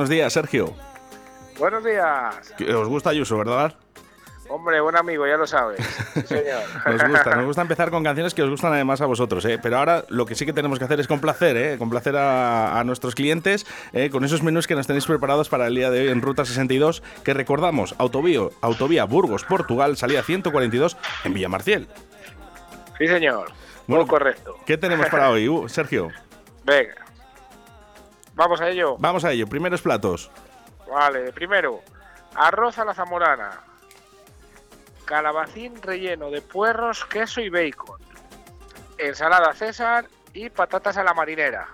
Buenos días, Sergio. Buenos días. Os gusta Ayuso, ¿verdad? Hombre, buen amigo, ya lo sabes. Sí, señor. Nos gusta, nos gusta empezar con canciones que os gustan además a vosotros, ¿eh? Pero ahora lo que sí que tenemos que hacer es complacer, ¿eh? Complacer a, a nuestros clientes ¿eh? con esos menús que nos tenéis preparados para el día de hoy en Ruta 62, que recordamos, Autovío, Autovía Burgos, Portugal, salida 142 en Villamarciel. Sí, señor. Bueno, Muy correcto. ¿Qué tenemos para hoy, uh, Sergio? Venga. Vamos a ello. Vamos a ello, primeros platos. Vale, primero, arroz a la zamorana. Calabacín relleno de puerros, queso y bacon. Ensalada César y patatas a la marinera.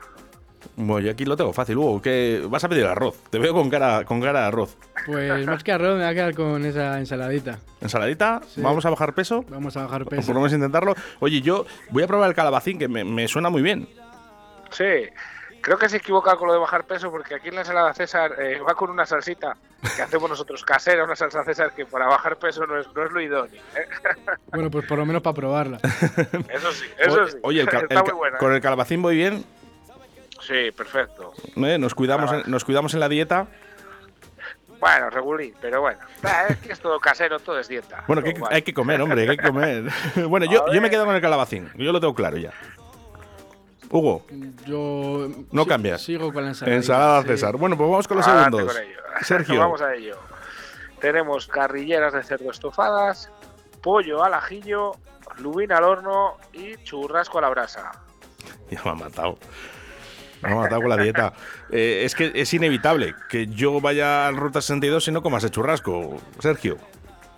Bueno, yo aquí lo tengo fácil, Hugo, que vas a pedir arroz. Te veo con cara, con cara de arroz. Pues más que arroz me voy a quedar con esa ensaladita. ¿Ensaladita? Sí. ¿Vamos a bajar peso? Vamos a bajar O por peso. lo menos intentarlo. Oye, yo voy a probar el calabacín, que me, me suena muy bien. Sí, creo que se equivoca con lo de bajar peso porque aquí en la ensalada César eh, va con una salsita que hacemos nosotros casera, una salsa César que para bajar peso no es, no es lo idóneo. ¿eh? Bueno, pues por lo menos para probarla. Eso sí, eso Oye, sí. Oye, el ca- está el muy ca- buena. con el calabacín voy bien. Sí, perfecto. ¿eh? Nos, cuidamos Ah. en, nos cuidamos en la dieta. Bueno, regulín, pero bueno. Ah, Es que es todo casero, todo es dieta. Bueno, que hay, hay que comer, hombre, hay que comer. bueno, yo, yo me quedo con el calabacín. Yo lo tengo claro ya. Hugo, Yo. No si- cambias. Sigo con la ensalada. ensalada César. Bueno, pues vamos con los Adelante segundos. con. Sergio. Vamos a ello. Tenemos carrilleras de cerdo estofadas, pollo al ajillo, lubina al horno y churrasco a la brasa. Ya me ha matado. Me ha matado con la dieta. Eh, es que es inevitable que yo vaya al Ruta 62 y no comas el churrasco, Sergio.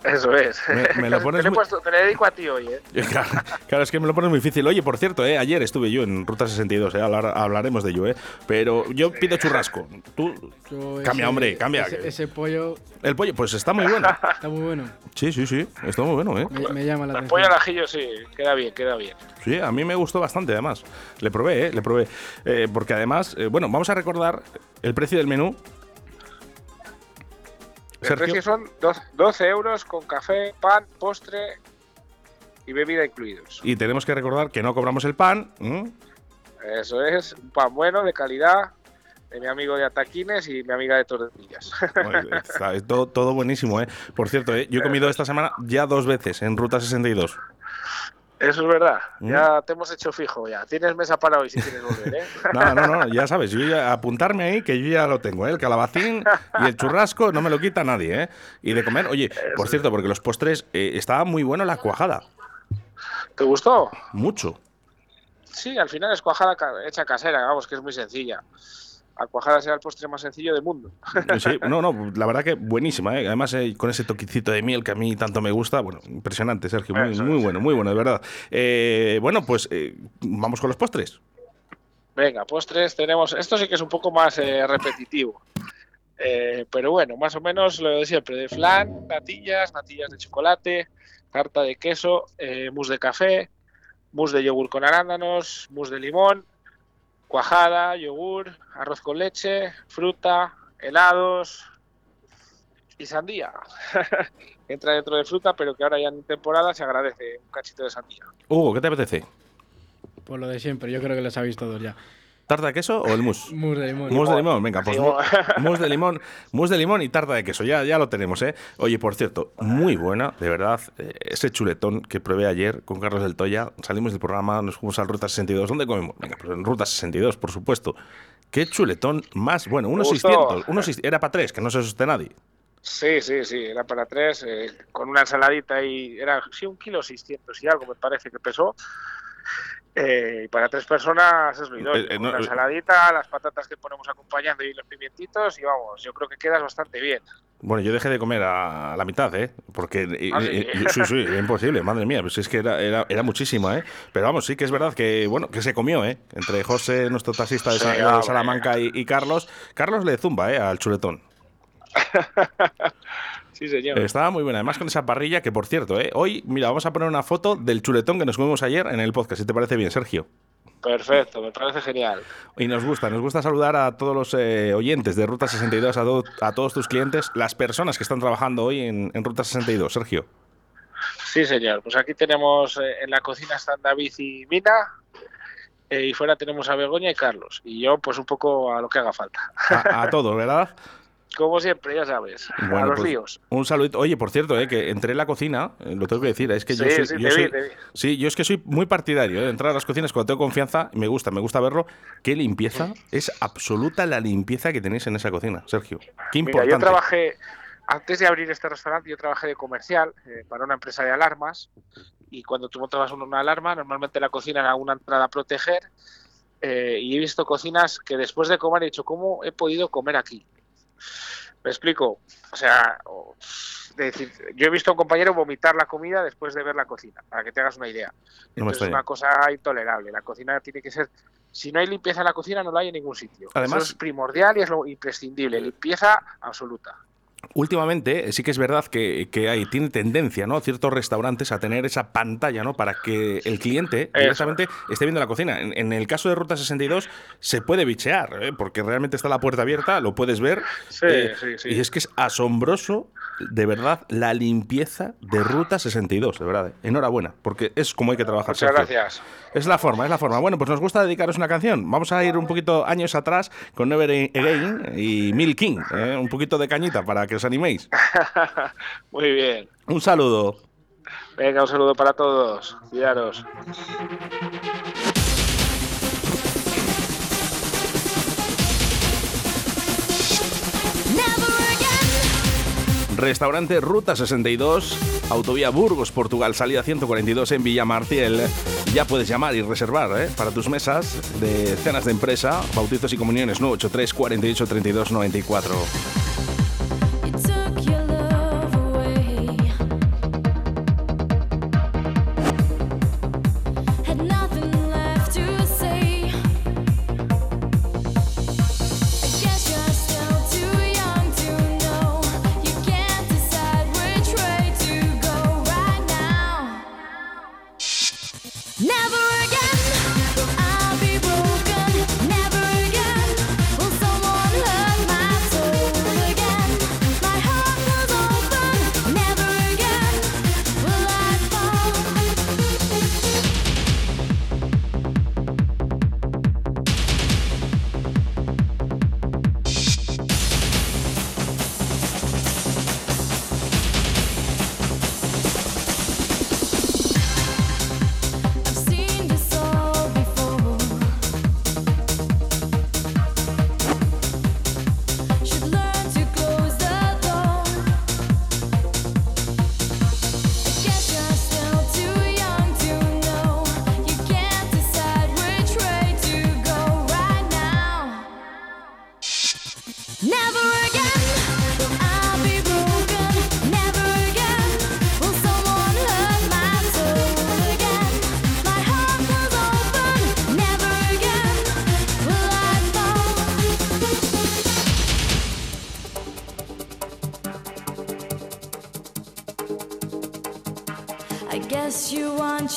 Eso es. Me- me lo pones te, muy- puesto- te le dedico a ti hoy, ¿eh? Claro, claro, es que me lo pones muy difícil. Oye, por cierto, eh, ayer estuve yo en Ruta 62, eh, hablar- hablaremos de ello, eh, pero yo pido churrasco. Tú, Yo Cambia, hombre, cambia. Ese, ese pollo el pollo, pues está muy bueno. está muy bueno. Sí, sí, sí, está muy bueno, eh. Me, me llama la El pollo al ajillo sí, queda bien, queda bien. Sí, a mí me gustó bastante, además. Le probé, eh, le probé. Eh, porque además, eh, bueno, vamos a recordar el precio del menú. El precio son dos- 12 euros con café, pan, postre y bebida incluidos. Y tenemos que recordar que no cobramos el pan. Eso es, un pan bueno, de calidad, de mi amigo de Ataquines y mi amiga de es todo, todo buenísimo, ¿eh? Por cierto, ¿eh? yo he comido esta semana ya dos veces en Ruta 62. Eso es verdad, Mm. ya te hemos hecho fijo ya. Tienes mesa para hoy si quieres volver, ¿eh? No, no, no, ya sabes, yo ya, apuntarme ahí que yo ya lo tengo, ¿eh? El calabacín y el churrasco no me lo quita nadie, ¿eh? Y de comer, oye, por cierto, porque los postres, eh, estaba muy bueno la cuajada, ¿Te gustó? mucho. Sí, al final es cuajada hecha casera, vamos, que es muy sencilla. La cuajada será el postre más sencillo del mundo. Sí, no, no, la verdad que buenísima, ¿eh? Además, eh, con ese toquecito de miel que a mí tanto me gusta, bueno, impresionante, Sergio, muy, Eso muy bueno, muy bueno, de verdad. Eh, bueno, pues eh, vamos con los postres. Venga, postres tenemos. Esto sí que es un poco más eh, repetitivo. Eh, pero bueno, más o menos lo de siempre: de flan, natillas, natillas de chocolate, tarta de queso, eh, mousse de café, mousse de yogur con arándanos, mousse de limón, cuajada, yogur, arroz con leche, fruta, helados y sandía. Entra dentro de fruta, pero que ahora ya en temporada se agradece un cachito de sandía. Hugo, ¿qué te apetece? Por lo de siempre, yo creo que lo sabéis todos ya. ¿Tarta de queso o el mousse? Mousse de limón. Mousse de limón, venga, pues mousse de limón, mousse de limón y tarta de queso, ya, ya lo tenemos, ¿eh? Oye, por cierto, muy buena, de verdad, eh, ese chuletón que probé ayer con Carlos del Toya, salimos del programa, nos fuimos al Ruta 62, ¿dónde comemos? Venga, pues en Ruta 62, por supuesto. Qué chuletón más bueno, unos gustó. 600, unos 600, era para tres, que no se asuste nadie. Sí, sí, sí, era para tres, eh, con una ensaladita y era, sí, un kilo seiscientos y algo me parece que pesó. Eh, para tres personas es lo idóneo. Eh, eh, con no, una eh. ensaladita, las patatas que ponemos acompañando y los pimientitos y vamos, yo creo que quedas bastante bien. Bueno, yo dejé de comer a la mitad, ¿eh? Porque. eh, ¿Ah, sí? eh, eh, sí, sí, imposible, madre mía. Pues es que era, era, era muchísima, ¿eh? Pero vamos, sí que es verdad que, bueno, que se comió, ¿eh? Entre José, nuestro taxista de, Sí, Sa- de hombre. Salamanca, y, y Carlos. Carlos le zumba, ¿eh? Al chuletón. Sí, señor. Estaba muy buena. Además, con esa parrilla, que por cierto, ¿eh? Hoy, mira, vamos a poner una foto del chuletón que nos comimos ayer en el podcast, si te parece bien, Sergio. Perfecto, me parece genial. Y nos gusta, nos gusta saludar a todos los eh, oyentes de Ruta 62, a, do- a todos tus clientes, las personas que están trabajando hoy en, en Ruta 62. Sergio. Sí, señor. Pues aquí tenemos eh, en la cocina están David y Mina. eh, y fuera tenemos a Begoña y Carlos. Y yo, pues un poco a lo que haga falta. A, a todos, ¿verdad? Como siempre, ya sabes, a Bueno, los pues, líos. Un saludito. Oye, por cierto, eh, que entré en la cocina, eh, lo tengo que decir, es que yo Sí, soy, sí, yo soy- te vi. sí, yo es que soy muy partidario eh, de entrar a las cocinas cuando tengo confianza, y me gusta, me gusta verlo. Qué limpieza, es absoluta la limpieza que tenéis en esa cocina, Sergio. Qué Mira, importante. yo trabajé, antes de abrir este restaurante, yo trabajé de comercial eh, para una empresa de alarmas. Y cuando tú montabas una, una alarma, normalmente la cocina era una entrada a proteger. eh, y he visto cocinas que después de comer he dicho, ¿cómo he podido comer aquí? ¿Me explico? O sea, de decir, yo he visto a un compañero vomitar la comida después de ver la cocina, para que te hagas una idea. No Entonces, es una cosa intolerable. La cocina tiene que ser. Si no hay limpieza en la cocina, no la hay en ningún sitio. Además- Eso es primordial y es lo imprescindible. Limpieza absoluta. Últimamente eh, sí que es verdad que, que hay, tiene tendencia, ¿no? Ciertos restaurantes a tener esa pantalla, ¿no? Para que el cliente Eso. directamente esté viendo la cocina. En, en el caso de Ruta 62 se puede bichear, ¿eh? porque realmente está la puerta abierta, lo puedes ver. Sí, Eh, sí, sí. Y es que es asombroso, de verdad, la limpieza de Ruta 62, de verdad. Enhorabuena, porque es como hay que trabajar. Muchas Sergio. gracias. Es la forma, es la forma. Bueno, pues nos gusta dedicaros una canción. Vamos a ir un poquito años atrás con Never Again y Mil King. ¿eh? Un poquito de cañita para que os animéis. Muy bien. Un saludo. Venga, un saludo para todos. Cuidaros. Restaurante Ruta 62, Autovía Burgos, Portugal, salida 142 en Villamartiel. Ya puedes llamar y reservar ¿eh? para tus mesas de cenas de empresa, bautizos y comuniones 983 48 32 94.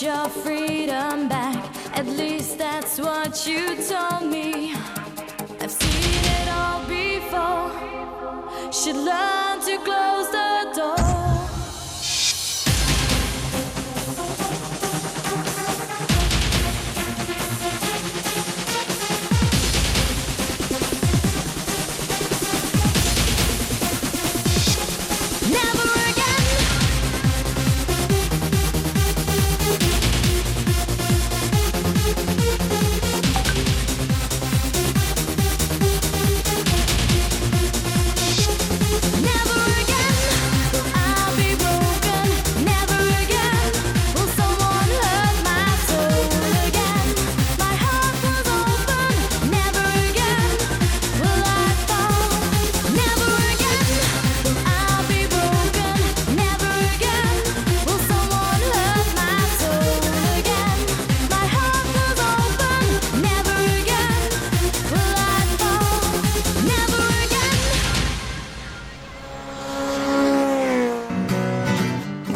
Your freedom back. At least that's what you told me. should love.